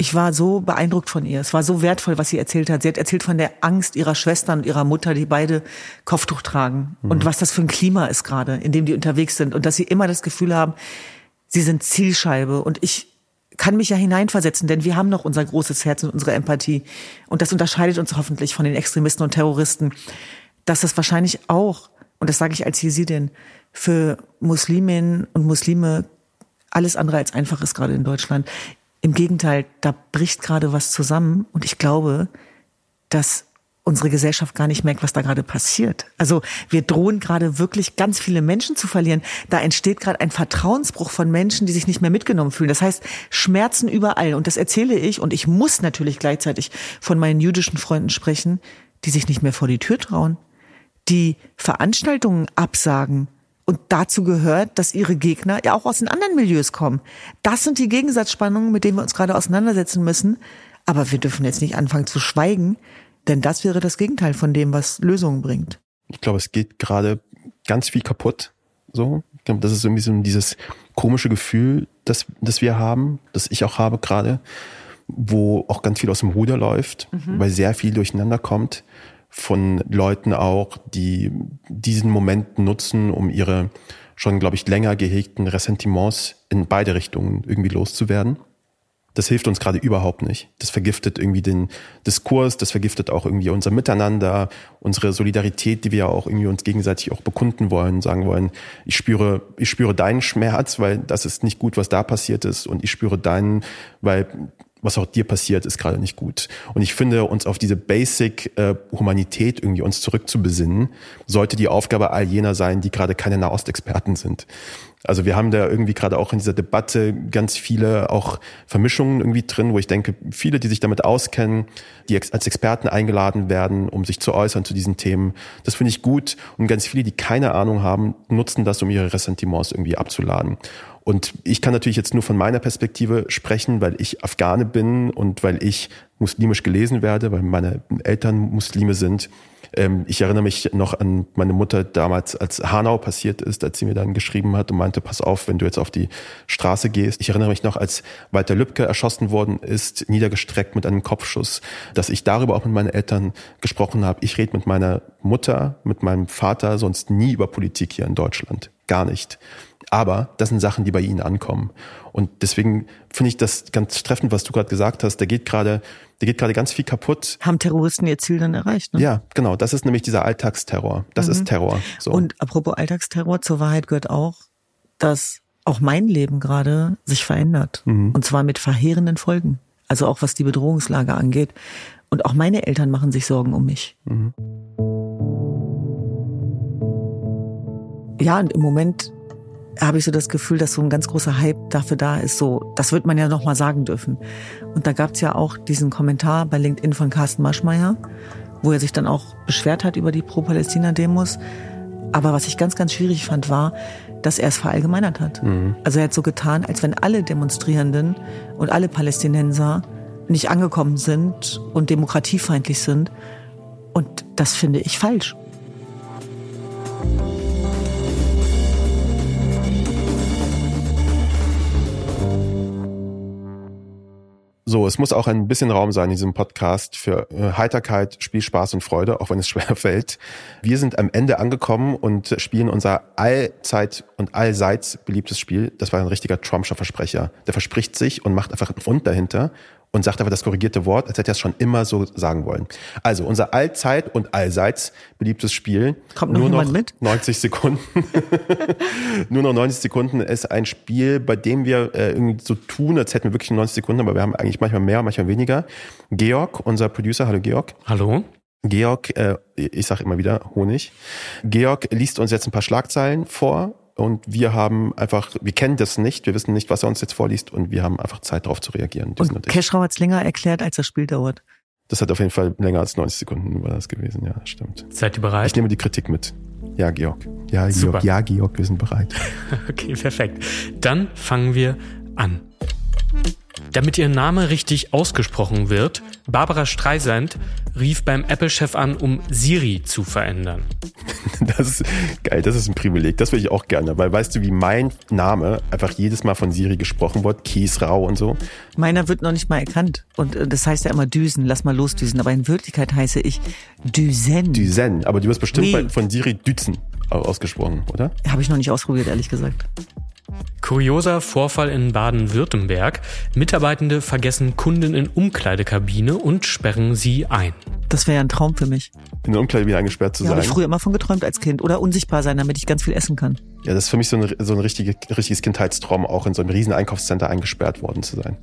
C: ich war so beeindruckt von ihr. Es war so wertvoll, was sie erzählt hat. Sie hat erzählt von der Angst ihrer Schwestern und ihrer Mutter, die beide Kopftuch tragen. Mhm. Und was das für ein Klima ist gerade, in dem die unterwegs sind. Und dass sie immer das Gefühl haben, sie sind Zielscheibe. Und ich kann mich ja hineinversetzen, denn wir haben noch unser großes Herz und unsere Empathie. Und das unterscheidet uns hoffentlich von den Extremisten und Terroristen, dass das wahrscheinlich auch, und das sage ich als Jesidin, für Musliminnen und Muslime alles andere als einfach ist gerade in Deutschland. Im Gegenteil, da bricht gerade was zusammen und ich glaube, dass unsere Gesellschaft gar nicht merkt, was da gerade passiert. Also wir drohen gerade wirklich ganz viele Menschen zu verlieren. Da entsteht gerade ein Vertrauensbruch von Menschen, die sich nicht mehr mitgenommen fühlen. Das heißt, Schmerzen überall. Und das erzähle ich und ich muss natürlich gleichzeitig von meinen jüdischen Freunden sprechen, die sich nicht mehr vor die Tür trauen, die Veranstaltungen absagen, und dazu gehört, dass ihre Gegner ja auch aus den anderen Milieus kommen. Das sind die Gegensatzspannungen, mit denen wir uns gerade auseinandersetzen müssen. Aber wir dürfen jetzt nicht anfangen zu schweigen, denn das wäre das Gegenteil von dem, was Lösungen bringt.
B: Ich glaube, es geht gerade ganz viel kaputt. So, ich glaube, das ist irgendwie so dieses komische Gefühl, das, das wir haben, das ich auch habe gerade, wo auch ganz viel aus dem Ruder läuft, mhm. weil sehr viel durcheinander kommt von Leuten auch, die diesen Moment nutzen, um ihre schon, glaube ich, länger gehegten Ressentiments in beide Richtungen irgendwie loszuwerden. Das hilft uns gerade überhaupt nicht. Das vergiftet irgendwie den Diskurs, das vergiftet auch irgendwie unser Miteinander, unsere Solidarität, die wir ja auch irgendwie uns gegenseitig auch bekunden wollen, sagen wollen, ich spüre, ich spüre deinen Schmerz, weil das ist nicht gut, was da passiert ist und ich spüre deinen, weil was auch dir passiert, ist gerade nicht gut. Und ich finde, uns auf diese Basic äh, Humanität irgendwie uns zurückzubesinnen, sollte die Aufgabe all jener sein, die gerade keine Nahostexperten sind. Also wir haben da irgendwie gerade auch in dieser Debatte ganz viele auch Vermischungen irgendwie drin, wo ich denke, viele, die sich damit auskennen, die als Experten eingeladen werden, um sich zu äußern zu diesen Themen, das finde ich gut. Und ganz viele, die keine Ahnung haben, nutzen das, um ihre Ressentiments irgendwie abzuladen. Und ich kann natürlich jetzt nur von meiner Perspektive sprechen, weil ich Afghane bin und weil ich muslimisch gelesen werde, weil meine Eltern Muslime sind. Ähm, ich erinnere mich noch an meine Mutter damals, als Hanau passiert ist, als sie mir dann geschrieben hat und meinte, pass auf, wenn du jetzt auf die Straße gehst. Ich erinnere mich noch, als Walter Lübcke erschossen worden ist, niedergestreckt mit einem Kopfschuss, dass ich darüber auch mit meinen Eltern gesprochen habe. Ich rede mit meiner Mutter, mit meinem Vater sonst nie über Politik hier in Deutschland. Gar nicht. Aber das sind Sachen, die bei ihnen ankommen. Und deswegen finde ich das ganz treffend, was du gerade gesagt hast. Da geht gerade, da geht gerade ganz viel kaputt.
C: Haben Terroristen ihr Ziel dann erreicht?
B: Ne? Ja, genau. Das ist nämlich dieser Alltagsterror. Das mhm. ist Terror.
C: So. Und apropos Alltagsterror, zur Wahrheit gehört auch, dass auch mein Leben gerade sich verändert. Mhm. Und zwar mit verheerenden Folgen. Also auch was die Bedrohungslage angeht. Und auch meine Eltern machen sich Sorgen um mich. Mhm. Ja, und im Moment habe ich so das Gefühl, dass so ein ganz großer Hype dafür da ist. So, das wird man ja noch mal sagen dürfen. Und da gab es ja auch diesen Kommentar bei LinkedIn von Carsten Maschmeyer, wo er sich dann auch beschwert hat über die Pro-Palästina-Demos. Aber was ich ganz, ganz schwierig fand, war, dass er es verallgemeinert hat. Mhm. Also er hat so getan, als wenn alle Demonstrierenden und alle Palästinenser nicht angekommen sind und demokratiefeindlich sind. Und das finde ich falsch.
B: So, es muss auch ein bisschen Raum sein in diesem Podcast für äh, Heiterkeit, Spielspaß und Freude, auch wenn es <laughs> schwer fällt. Wir sind am Ende angekommen und spielen unser allzeit und allseits beliebtes Spiel. Das war ein richtiger Trumpscher Versprecher. Der verspricht sich und macht einfach einen Fund dahinter und sagt aber das korrigierte Wort, als hätte er es schon immer so sagen wollen. Also unser allzeit und allseits beliebtes Spiel.
C: Kommt noch nur noch mit? <laughs>
B: 90 Sekunden. <laughs> nur noch 90 Sekunden ist ein Spiel, bei dem wir äh, irgendwie so tun, als hätten wir wirklich 90 Sekunden, aber wir haben eigentlich manchmal mehr, manchmal weniger. Georg, unser Producer, hallo Georg.
A: Hallo.
B: Georg, äh, ich sage immer wieder Honig. Georg liest uns jetzt ein paar Schlagzeilen vor und wir haben einfach, wir kennen das nicht, wir wissen nicht, was er uns jetzt vorliest und wir haben einfach Zeit darauf zu reagieren.
C: Und Keschrau hat es länger erklärt, als das Spiel dauert.
B: Das hat auf jeden Fall länger als 90 Sekunden war das gewesen, ja, stimmt.
A: Seid ihr bereit?
B: Ich nehme die Kritik mit. Ja, Georg. Ja, Georg. Super. Ja, Georg, wir sind bereit. <laughs>
A: okay, perfekt. Dann fangen wir an. Damit ihr Name richtig ausgesprochen wird, Barbara Streisand rief beim Apple-Chef an, um Siri zu verändern. <laughs>
B: Das ist geil, das ist ein Privileg. Das würde ich auch gerne, weil weißt du, wie mein Name einfach jedes Mal von Siri gesprochen wird, Kiesrau und so.
C: Meiner wird noch nicht mal erkannt und äh, das heißt ja immer Düsen, lass mal losdüsen, aber in Wirklichkeit heiße ich Düsen.
B: Düsen, aber du wirst bestimmt nee. von Siri Düzen ausgesprochen, oder?
C: Habe ich noch nicht ausprobiert, ehrlich gesagt.
A: Kurioser Vorfall in Baden-Württemberg. Mitarbeitende vergessen Kunden in Umkleidekabine und sperren sie ein.
C: Das wäre ja ein Traum für mich.
B: In der Umkleidekabine eingesperrt zu
C: ja,
B: sein.
C: Habe ich früher immer von geträumt als Kind. Oder unsichtbar sein, damit ich ganz viel essen kann.
B: Ja, das ist für mich so ein, so ein richtige, richtiges Kindheitstraum, auch in so einem riesen Einkaufscenter eingesperrt worden zu sein.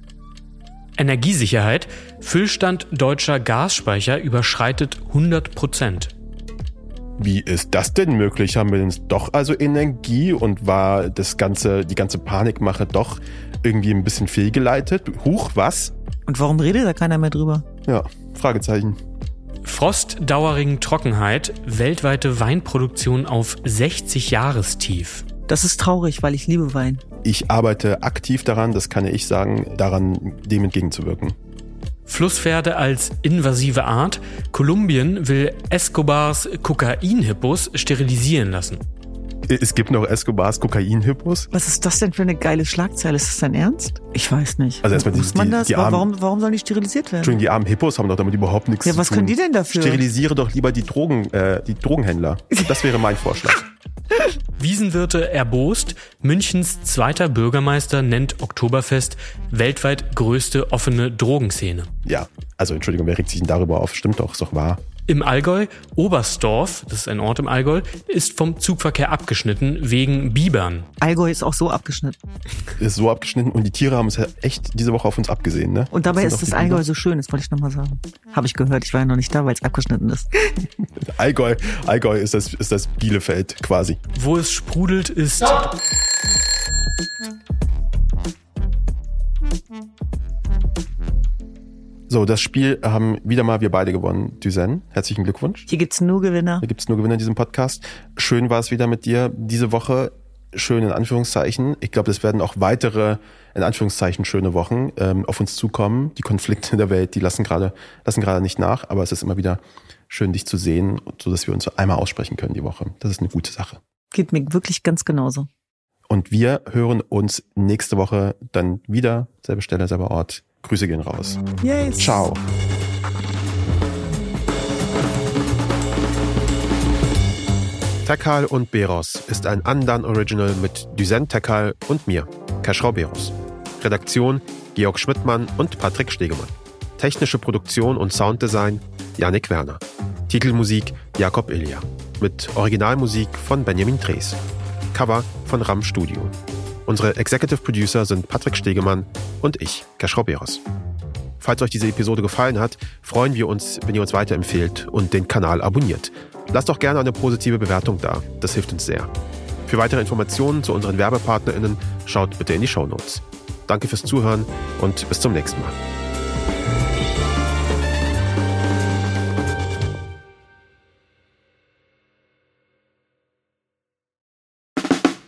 A: Energiesicherheit. Füllstand deutscher Gasspeicher überschreitet 100 Prozent.
B: Wie ist das denn möglich? Haben wir denn doch also Energie und war das ganze, die ganze Panikmache doch irgendwie ein bisschen fehlgeleitet? Huch, was?
C: Und warum redet da keiner mehr drüber?
B: Ja, Fragezeichen.
A: Frost, Dauerregen, Trockenheit, weltweite Weinproduktion auf 60 Jahrestief.
C: Das ist traurig, weil ich liebe Wein.
B: Ich arbeite aktiv daran, das kann ich sagen, daran dem entgegenzuwirken.
A: Flusspferde als invasive Art. Kolumbien will Escobars Kokainhippos sterilisieren lassen.
B: Es gibt noch Escobars Kokainhippos.
C: Was ist das denn für eine geile Schlagzeile? Ist das dein Ernst? Ich weiß nicht.
B: Also erstmal
C: Muss man das? Die armen, warum, warum sollen die sterilisiert werden?
B: Entschuldigung, die armen Hippos haben doch damit überhaupt nichts
C: ja,
B: zu tun.
C: Ja, was können die denn dafür?
B: Sterilisiere doch lieber die Drogen, äh, die Drogenhändler. Das wäre mein Vorschlag. <laughs>
A: Wiesenwirte erbost. Münchens zweiter Bürgermeister nennt Oktoberfest weltweit größte offene Drogenszene.
B: Ja, also Entschuldigung, wer regt sich denn darüber auf? Stimmt doch, ist doch wahr.
A: Im Allgäu, Oberstdorf, das ist ein Ort im Allgäu, ist vom Zugverkehr abgeschnitten wegen Bibern.
C: Allgäu ist auch so abgeschnitten.
B: Ist so abgeschnitten und die Tiere haben es ja echt diese Woche auf uns abgesehen, ne?
C: Und dabei das ist das Allgäu so schön, das wollte ich nochmal sagen. Habe ich gehört, ich war ja noch nicht da, weil es abgeschnitten ist. <laughs>
B: Allgäu, Allgäu ist das, ist das Bielefeld quasi.
A: Wo es sprudelt, ist... Ja.
B: So, das Spiel haben wieder mal wir beide gewonnen. Düsen, herzlichen Glückwunsch.
C: Hier gibt's nur Gewinner.
B: Hier gibt's nur Gewinner in diesem Podcast. Schön war es wieder mit dir diese Woche. Schön in Anführungszeichen. Ich glaube, es werden auch weitere in Anführungszeichen schöne Wochen ähm, auf uns zukommen. Die Konflikte in der Welt, die lassen gerade lassen gerade nicht nach, aber es ist immer wieder schön, dich zu sehen, so dass wir uns einmal aussprechen können die Woche. Das ist eine gute Sache.
C: Geht mir wirklich ganz genauso.
B: Und wir hören uns nächste Woche dann wieder, selbe Stelle, selber Ort. Grüße gehen raus.
C: Yes.
B: Ciao. Tekal und Beros ist ein Andan Original mit Düsen Tekal und mir, Keschrau Beros. Redaktion Georg Schmidtmann und Patrick Stegemann. Technische Produktion und Sounddesign Yannick Werner. Titelmusik Jakob Ilja. Mit Originalmusik von Benjamin Drees. Cover von Ram Studio. Unsere Executive Producer sind Patrick Stegemann und ich, Keschrau Beros. Falls euch diese Episode gefallen hat, freuen wir uns, wenn ihr uns weiterempfehlt und den Kanal abonniert. Lasst doch gerne eine positive Bewertung da, das hilft uns sehr. Für weitere Informationen zu unseren WerbepartnerInnen schaut bitte in die Show Notes. Danke fürs Zuhören und bis zum nächsten Mal.